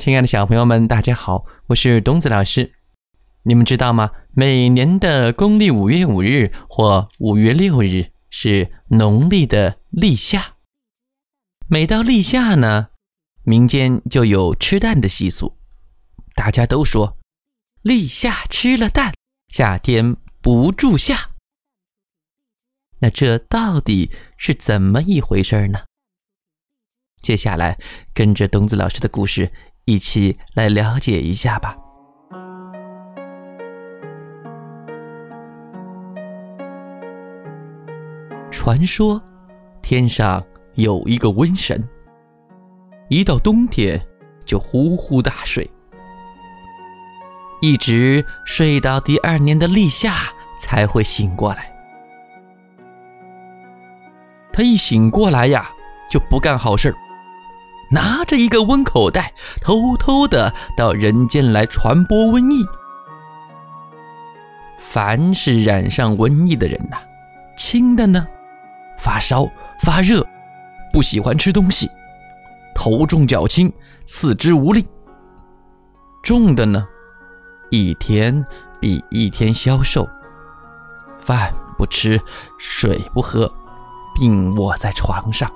亲爱的小朋友们，大家好，我是东子老师。你们知道吗？每年的公历五月五日或五月六日是农历的立夏。每到立夏呢，民间就有吃蛋的习俗。大家都说，立夏吃了蛋，夏天不住夏。那这到底是怎么一回事呢？接下来跟着东子老师的故事。一起来了解一下吧。传说天上有一个瘟神，一到冬天就呼呼大睡，一直睡到第二年的立夏才会醒过来。他一醒过来呀，就不干好事儿。拿着一个瘟口袋，偷偷的到人间来传播瘟疫。凡是染上瘟疫的人呐，轻的呢，发烧发热，不喜欢吃东西，头重脚轻，四肢无力；重的呢，一天比一天消瘦，饭不吃，水不喝，病卧在床上。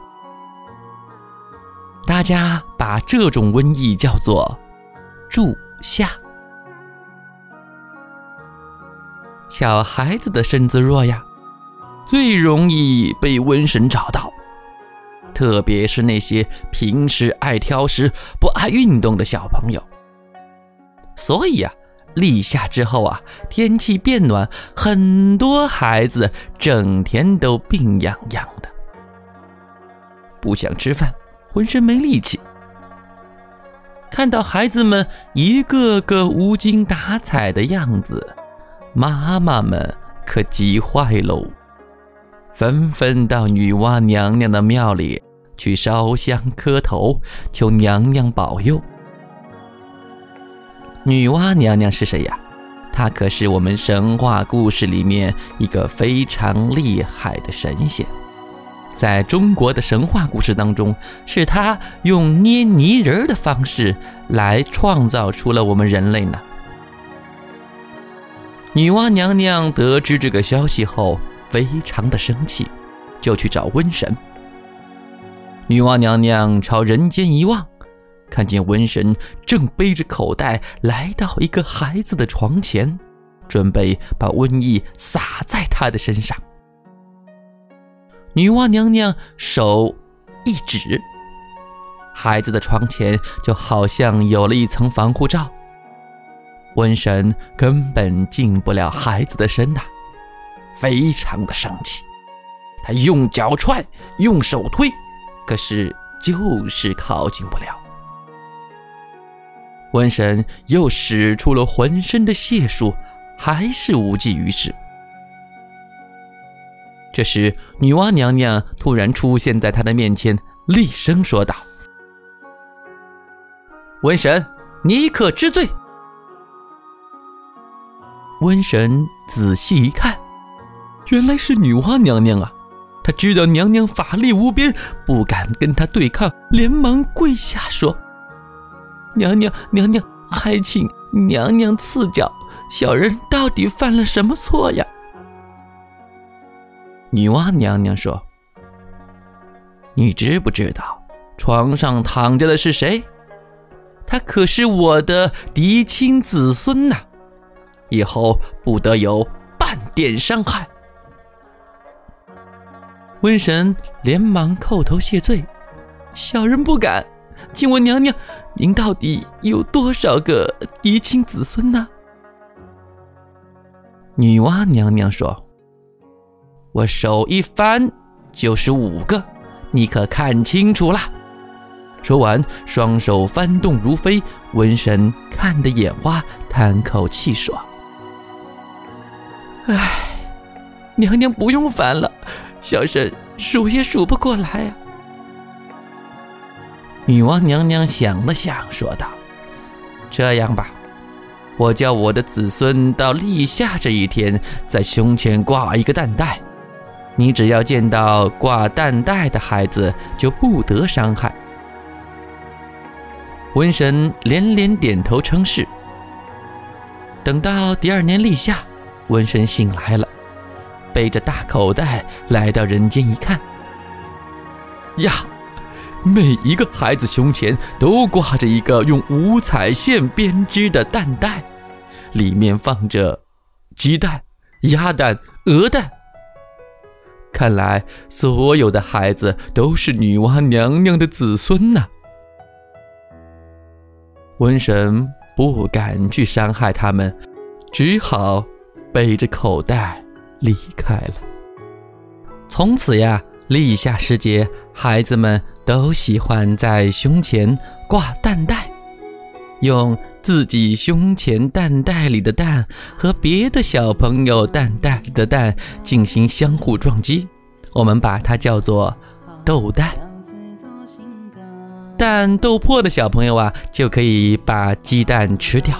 大家把这种瘟疫叫做“住夏”。小孩子的身子弱呀，最容易被瘟神找到，特别是那些平时爱挑食、不爱运动的小朋友。所以呀，立夏之后啊，天气变暖，很多孩子整天都病怏怏的，不想吃饭。浑身没力气，看到孩子们一个个无精打采的样子，妈妈们可急坏喽，纷纷到女娲娘娘的庙里去烧香磕头，求娘娘保佑。女娲娘娘是谁呀？她可是我们神话故事里面一个非常厉害的神仙。在中国的神话故事当中，是他用捏泥人的方式来创造出了我们人类呢。女娲娘娘得知这个消息后，非常的生气，就去找瘟神。女娲娘娘朝人间一望，看见瘟神正背着口袋来到一个孩子的床前，准备把瘟疫撒在他的身上。女娲娘娘手一指，孩子的床前就好像有了一层防护罩，瘟神根本进不了孩子的身呐，非常的生气，他用脚踹，用手推，可是就是靠近不了。瘟神又使出了浑身的解数，还是无济于事。这时，女娲娘娘突然出现在他的面前，厉声说道：“瘟神，你可知罪？”瘟神仔细一看，原来是女娲娘娘啊！他知道娘娘法力无边，不敢跟她对抗，连忙跪下说：“娘娘，娘娘，还请娘娘赐教，小人到底犯了什么错呀？”女娲娘娘说：“你知不知道床上躺着的是谁？他可是我的嫡亲子孙呐！以后不得有半点伤害。”瘟神连忙叩头谢罪：“小人不敢。请问娘娘，您到底有多少个嫡亲子孙呢？”女娲娘娘说。我手一翻就是五个，你可看清楚了。说完，双手翻动如飞。瘟神看得眼花，叹口气说：“唉，娘娘不用烦了，小神数也数不过来啊。”女娲娘娘想了想，说道：“这样吧，我叫我的子孙到立夏这一天，在胸前挂一个蛋袋。”你只要见到挂蛋袋的孩子，就不得伤害。瘟神连连点头称是。等到第二年立夏，瘟神醒来了，背着大口袋来到人间，一看，呀，每一个孩子胸前都挂着一个用五彩线编织的蛋袋，里面放着鸡蛋、鸭蛋、鹅蛋。看来所有的孩子都是女娲娘娘的子孙呐。瘟神不敢去伤害他们，只好背着口袋离开了。从此呀，立夏时节，孩子们都喜欢在胸前挂蛋袋，用自己胸前蛋袋里的蛋和别的小朋友蛋袋里的蛋进行相互撞击，我们把它叫做斗蛋。蛋斗破的小朋友啊，就可以把鸡蛋吃掉。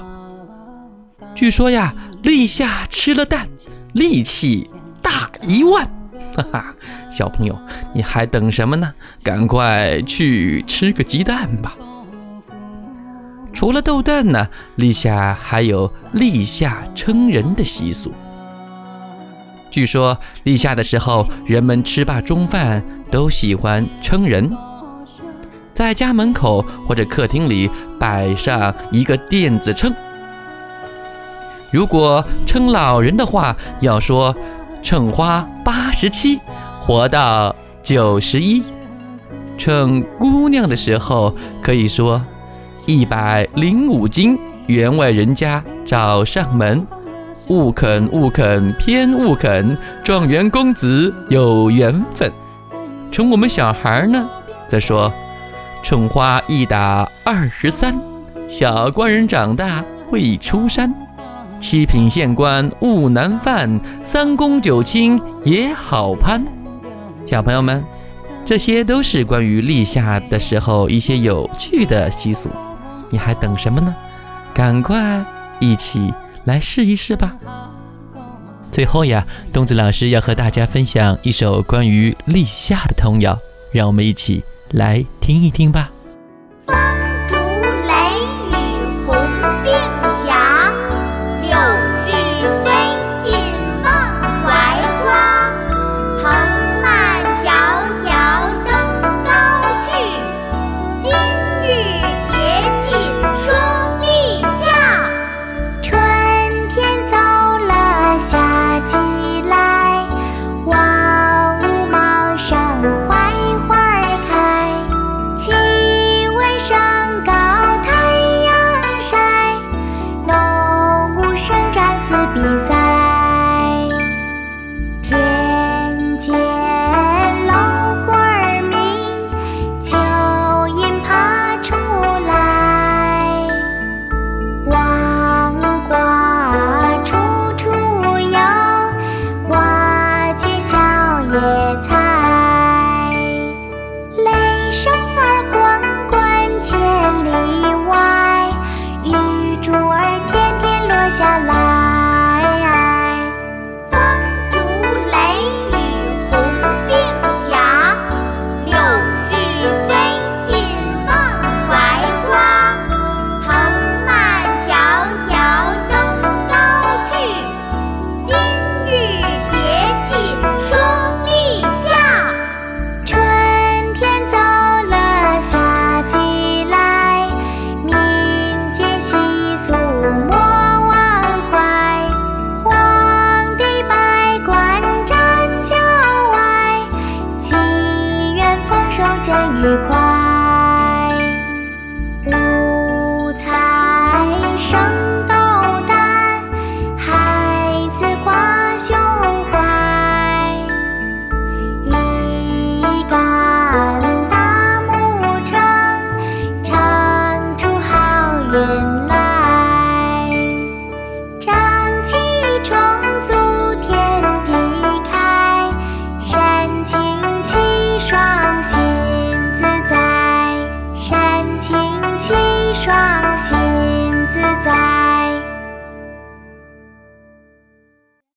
据说呀，立夏吃了蛋，力气大一万。哈哈，小朋友，你还等什么呢？赶快去吃个鸡蛋吧。除了斗蛋呢，立夏还有立夏称人的习俗。据说立夏的时候，人们吃罢中饭都喜欢称人。在家门口或者客厅里摆上一个电子秤。如果称老人的话，要说“称花八十七，活到九十一”；称姑娘的时候，可以说“一百零五斤，员外人家找上门，勿肯勿肯偏勿肯，状元公子有缘分”。宠我们小孩呢，则说。春花一打二十三，小官人长大会出山，七品县官勿难犯，三公九卿也好攀。小朋友们，这些都是关于立夏的时候一些有趣的习俗，你还等什么呢？赶快一起来试一试吧。最后呀，东子老师要和大家分享一首关于立夏的童谣，让我们一起。来听一听吧。上。